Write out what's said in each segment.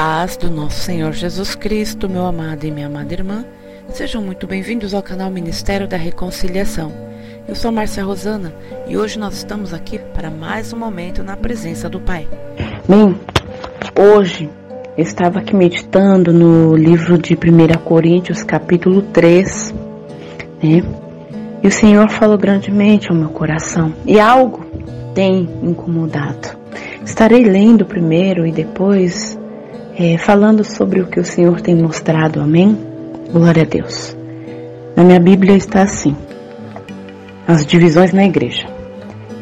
paz do nosso Senhor Jesus Cristo, meu amado e minha amada irmã, sejam muito bem-vindos ao canal Ministério da Reconciliação. Eu sou Márcia Rosana e hoje nós estamos aqui para mais um momento na presença do Pai. Bem, hoje eu estava aqui meditando no livro de 1 Coríntios, capítulo 3, né? E o Senhor falou grandemente ao meu coração e algo tem incomodado. Estarei lendo primeiro e depois é, falando sobre o que o Senhor tem mostrado, amém? Glória a Deus. Na minha Bíblia está assim: as divisões na igreja.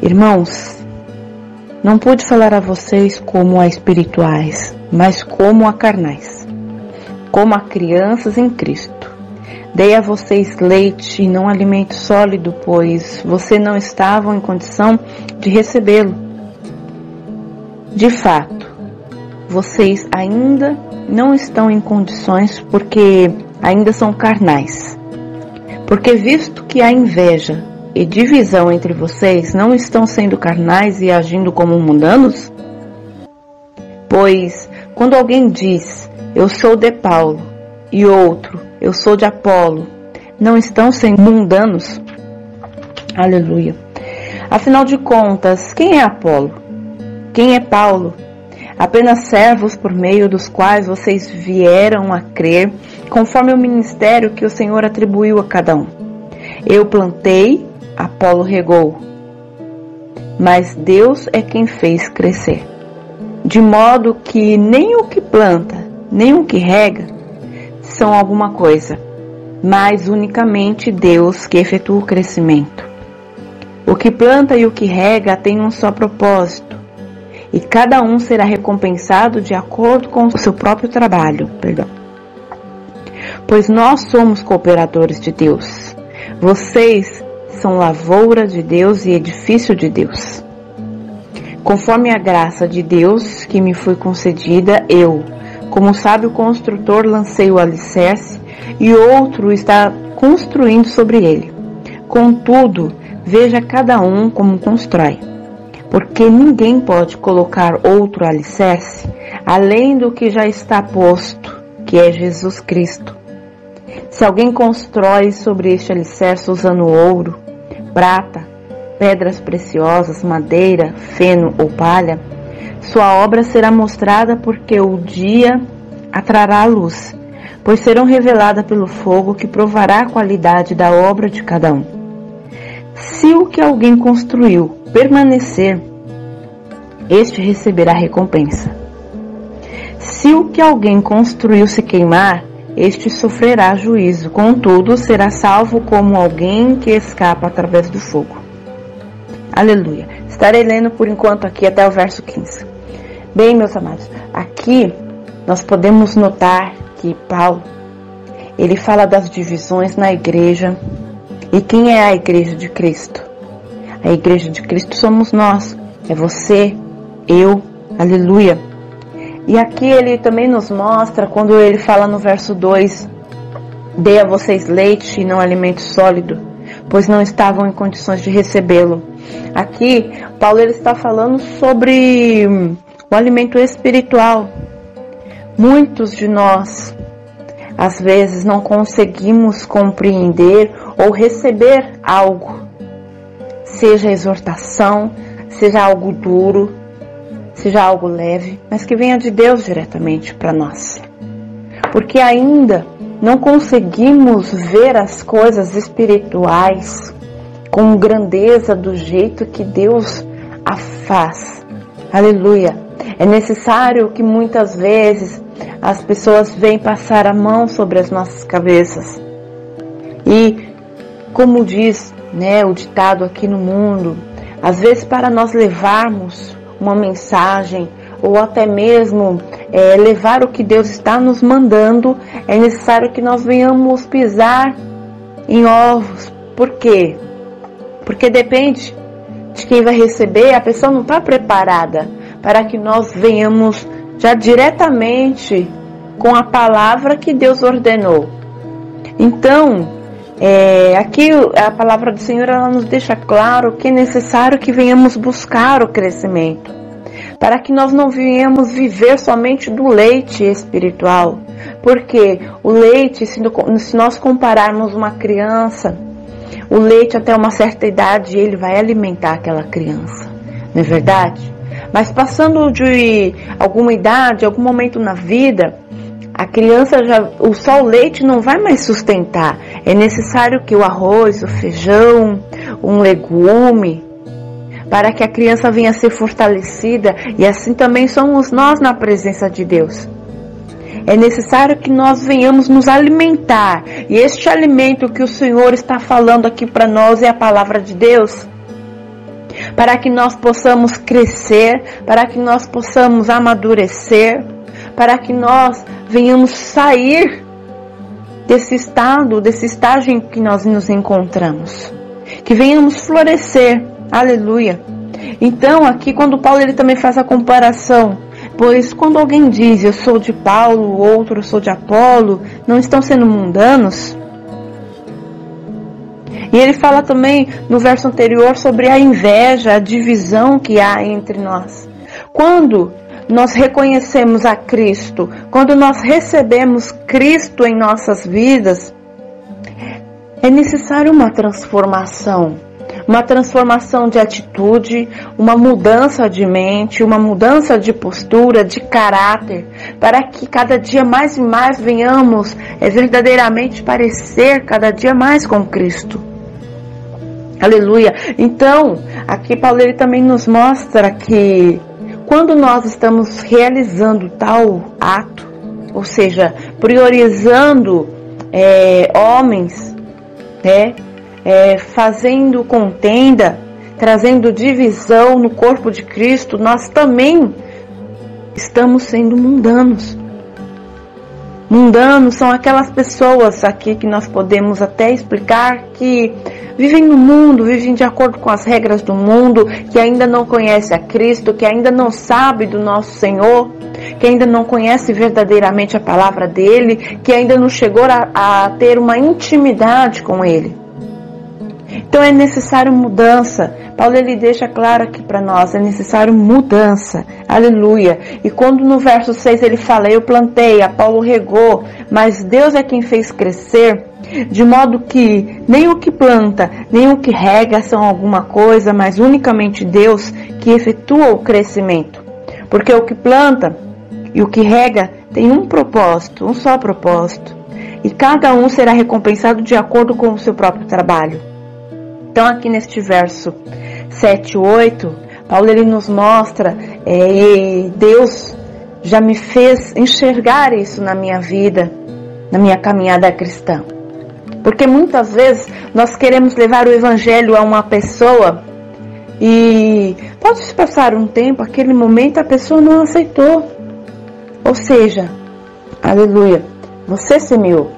Irmãos, não pude falar a vocês como a espirituais, mas como a carnais, como a crianças em Cristo. Dei a vocês leite e não alimento sólido, pois vocês não estavam em condição de recebê-lo. De fato, vocês ainda não estão em condições porque ainda são carnais. Porque visto que há inveja e divisão entre vocês, não estão sendo carnais e agindo como mundanos? Pois quando alguém diz, eu sou de Paulo, e outro, eu sou de Apolo, não estão sendo mundanos? Aleluia. Afinal de contas, quem é Apolo? Quem é Paulo? Apenas servos por meio dos quais vocês vieram a crer, conforme o ministério que o Senhor atribuiu a cada um. Eu plantei, Apolo regou, mas Deus é quem fez crescer. De modo que nem o que planta, nem o que rega são alguma coisa, mas unicamente Deus que efetua o crescimento. O que planta e o que rega têm um só propósito e cada um será recompensado de acordo com o seu próprio trabalho. Perdão. Pois nós somos cooperadores de Deus. Vocês são lavoura de Deus e edifício de Deus. Conforme a graça de Deus que me foi concedida, eu, como sábio construtor, lancei o alicerce e outro está construindo sobre ele. Contudo, veja cada um como constrói porque ninguém pode colocar outro alicerce além do que já está posto, que é Jesus Cristo. Se alguém constrói sobre este alicerce usando ouro, prata, pedras preciosas, madeira, feno ou palha, sua obra será mostrada porque o dia atrará a luz, pois serão reveladas pelo fogo que provará a qualidade da obra de cada um. Se o que alguém construiu permanecer, este receberá recompensa. Se o que alguém construiu se queimar, este sofrerá juízo, contudo será salvo como alguém que escapa através do fogo. Aleluia. Estarei lendo por enquanto aqui até o verso 15. Bem, meus amados, aqui nós podemos notar que Paulo ele fala das divisões na igreja. E quem é a igreja de Cristo? A igreja de Cristo somos nós, é você, eu, aleluia. E aqui ele também nos mostra, quando ele fala no verso 2: Dei a vocês leite e não alimento sólido, pois não estavam em condições de recebê-lo. Aqui, Paulo ele está falando sobre o alimento espiritual. Muitos de nós, às vezes, não conseguimos compreender ou receber algo seja exortação, seja algo duro, seja algo leve, mas que venha de Deus diretamente para nós. Porque ainda não conseguimos ver as coisas espirituais com grandeza do jeito que Deus a faz. Aleluia. É necessário que muitas vezes as pessoas venham passar a mão sobre as nossas cabeças. E, como diz né, o ditado aqui no mundo. Às vezes, para nós levarmos uma mensagem ou até mesmo é, levar o que Deus está nos mandando, é necessário que nós venhamos pisar em ovos. Por quê? Porque depende de quem vai receber, a pessoa não está preparada para que nós venhamos já diretamente com a palavra que Deus ordenou. Então, é, aqui a palavra do Senhor ela nos deixa claro que é necessário que venhamos buscar o crescimento. para que nós não venhamos viver somente do leite espiritual. Porque o leite, se nós compararmos uma criança, o leite até uma certa idade, ele vai alimentar aquela criança, não é verdade? Mas passando de alguma idade, algum momento na vida, a criança já, o só o leite não vai mais sustentar. É necessário que o arroz, o feijão, um legume, para que a criança venha a ser fortalecida e assim também somos nós na presença de Deus. É necessário que nós venhamos nos alimentar. E este alimento que o Senhor está falando aqui para nós é a palavra de Deus. Para que nós possamos crescer, para que nós possamos amadurecer, para que nós venhamos sair desse estado, desse estágio em que nós nos encontramos. Que venhamos florescer Aleluia. Então, aqui quando Paulo ele também faz a comparação, pois quando alguém diz eu sou de Paulo, outro eu sou de Apolo, não estão sendo mundanos? E ele fala também no verso anterior sobre a inveja, a divisão que há entre nós. Quando nós reconhecemos a Cristo, quando nós recebemos Cristo em nossas vidas, é necessário uma transformação uma transformação de atitude, uma mudança de mente, uma mudança de postura, de caráter, para que cada dia mais e mais venhamos é, verdadeiramente parecer cada dia mais com Cristo. Aleluia. Então, aqui Paulo ele também nos mostra que quando nós estamos realizando tal ato, ou seja, priorizando é, homens, né, é, fazendo contenda, trazendo divisão no corpo de Cristo, nós também estamos sendo mundanos. Mundanos são aquelas pessoas aqui que nós podemos até explicar que vivem no mundo, vivem de acordo com as regras do mundo, que ainda não conhece a Cristo, que ainda não sabe do nosso Senhor, que ainda não conhece verdadeiramente a palavra dele, que ainda não chegou a, a ter uma intimidade com ele. Então é necessário mudança. Paulo ele deixa claro aqui para nós, é necessário mudança. Aleluia. E quando no verso 6 ele fala, eu plantei, a Paulo regou, mas Deus é quem fez crescer, de modo que nem o que planta, nem o que rega são alguma coisa, mas unicamente Deus que efetua o crescimento. Porque o que planta e o que rega tem um propósito, um só propósito. E cada um será recompensado de acordo com o seu próprio trabalho. Então, aqui neste verso 7 8, Paulo ele nos mostra, é, Deus já me fez enxergar isso na minha vida, na minha caminhada cristã. Porque muitas vezes nós queremos levar o evangelho a uma pessoa e pode se passar um tempo, aquele momento a pessoa não aceitou. Ou seja, aleluia, você semeou,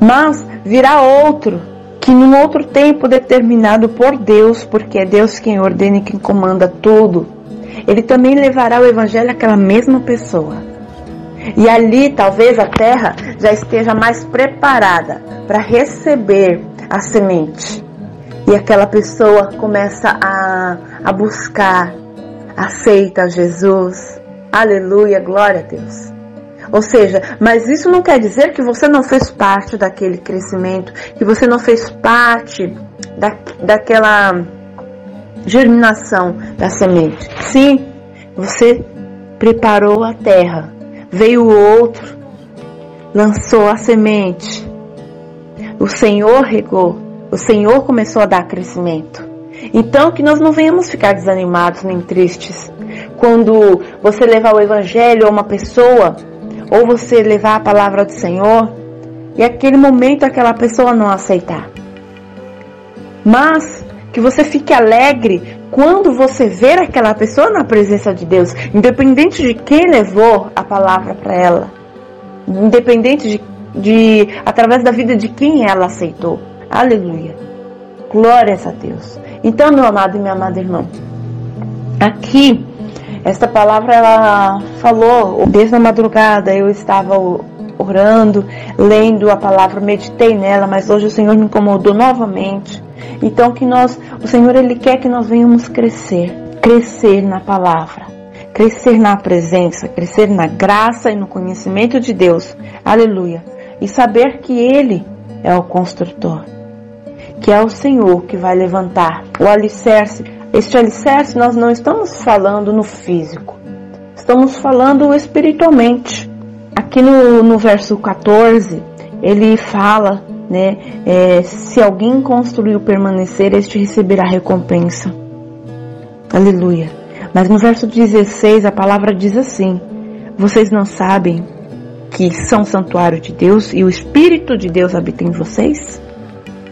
mas virá outro que num outro tempo determinado por Deus, porque é Deus quem ordena e quem comanda tudo, ele também levará o evangelho àquela mesma pessoa. E ali talvez a terra já esteja mais preparada para receber a semente. E aquela pessoa começa a, a buscar, aceita Jesus. Aleluia, glória a Deus. Ou seja, mas isso não quer dizer que você não fez parte daquele crescimento, que você não fez parte da, daquela germinação da semente. Sim, você preparou a terra, veio o outro, lançou a semente, o Senhor regou, o Senhor começou a dar crescimento. Então, que nós não venhamos ficar desanimados nem tristes quando você levar o Evangelho a uma pessoa ou você levar a palavra do Senhor e aquele momento aquela pessoa não aceitar. Mas que você fique alegre quando você ver aquela pessoa na presença de Deus, independente de quem levou a palavra para ela, independente de, de através da vida de quem ela aceitou. Aleluia. Glórias a Deus. Então, meu amado e minha amada irmã, aqui esta palavra ela falou desde a madrugada, eu estava orando, lendo a palavra, meditei nela, mas hoje o Senhor me incomodou novamente. Então que nós, o Senhor ele quer que nós venhamos crescer, crescer na palavra, crescer na presença, crescer na graça e no conhecimento de Deus. Aleluia. E saber que Ele é o construtor, que é o Senhor que vai levantar o alicerce. Este alicerce nós não estamos falando no físico, estamos falando espiritualmente. Aqui no, no verso 14, ele fala, né? É, se alguém construiu permanecer, este receberá recompensa. Aleluia. Mas no verso 16 a palavra diz assim: Vocês não sabem que são santuário de Deus e o Espírito de Deus habita em vocês?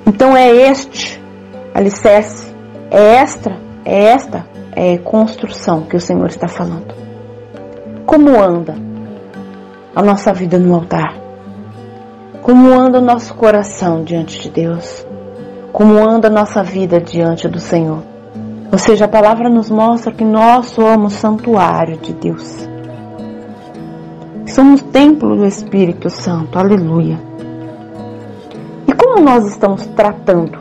Então é este alicerce, é esta, é esta é construção que o Senhor está falando. Como anda a nossa vida no altar? Como anda o nosso coração diante de Deus? Como anda a nossa vida diante do Senhor? Ou seja, a palavra nos mostra que nós somos santuário de Deus. Somos templo do Espírito Santo. Aleluia. E como nós estamos tratando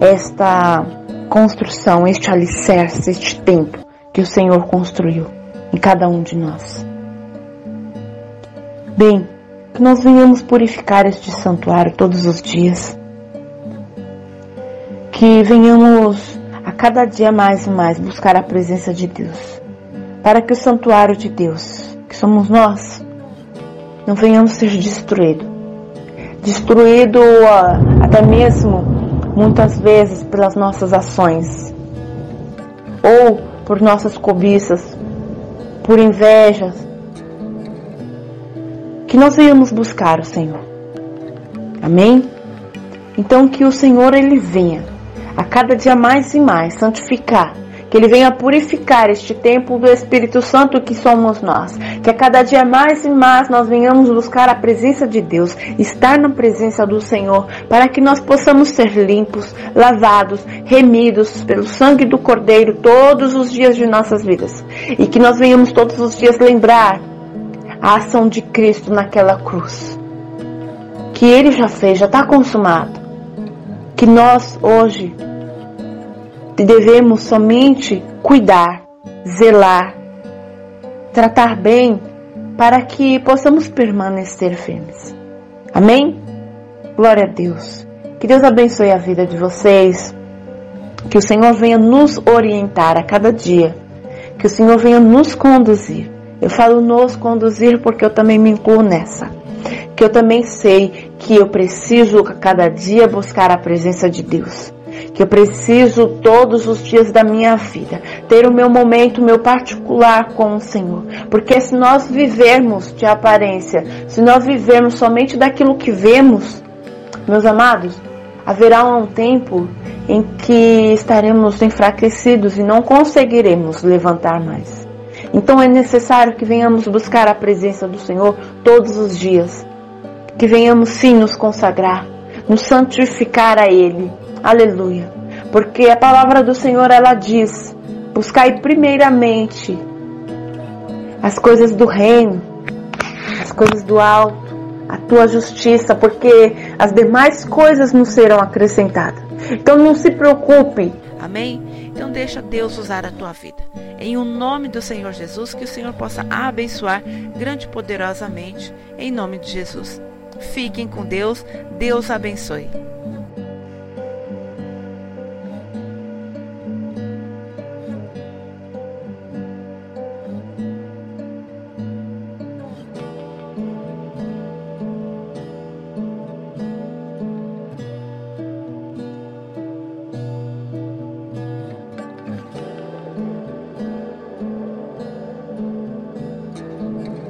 esta construção, este alicerce, este templo que o Senhor construiu em cada um de nós? Bem, que nós venhamos purificar este santuário todos os dias. Que venhamos a cada dia mais e mais buscar a presença de Deus. Para que o santuário de Deus, que somos nós, não venhamos ser destruído. Destruído uh, até mesmo muitas vezes pelas nossas ações ou por nossas cobiças, por invejas, que nós venhamos buscar o Senhor. Amém? Então que o Senhor ele venha a cada dia mais e mais santificar, que ele venha purificar este templo do Espírito Santo que somos nós, que a cada dia mais e mais nós venhamos buscar a presença de Deus, estar na presença do Senhor, para que nós possamos ser limpos, lavados, remidos pelo sangue do Cordeiro todos os dias de nossas vidas, e que nós venhamos todos os dias lembrar a ação de Cristo naquela cruz. Que ele já fez, já está consumado. Que nós hoje devemos somente cuidar, zelar, tratar bem para que possamos permanecer firmes. Amém? Glória a Deus. Que Deus abençoe a vida de vocês. Que o Senhor venha nos orientar a cada dia. Que o Senhor venha nos conduzir. Eu falo nos conduzir porque eu também me incluo nessa. Que eu também sei que eu preciso a cada dia buscar a presença de Deus. Que eu preciso todos os dias da minha vida ter o meu momento, meu particular com o Senhor. Porque se nós vivermos de aparência, se nós vivermos somente daquilo que vemos, meus amados, haverá um tempo em que estaremos enfraquecidos e não conseguiremos levantar mais. Então é necessário que venhamos buscar a presença do Senhor todos os dias. Que venhamos sim nos consagrar, nos santificar a Ele. Aleluia. Porque a palavra do Senhor ela diz: buscai primeiramente as coisas do reino, as coisas do alto, a tua justiça, porque as demais coisas nos serão acrescentadas. Então não se preocupe. Amém? Então deixa Deus usar a tua vida. Em o nome do Senhor Jesus, que o Senhor possa abençoar grande e poderosamente, em nome de Jesus. Fiquem com Deus, Deus abençoe.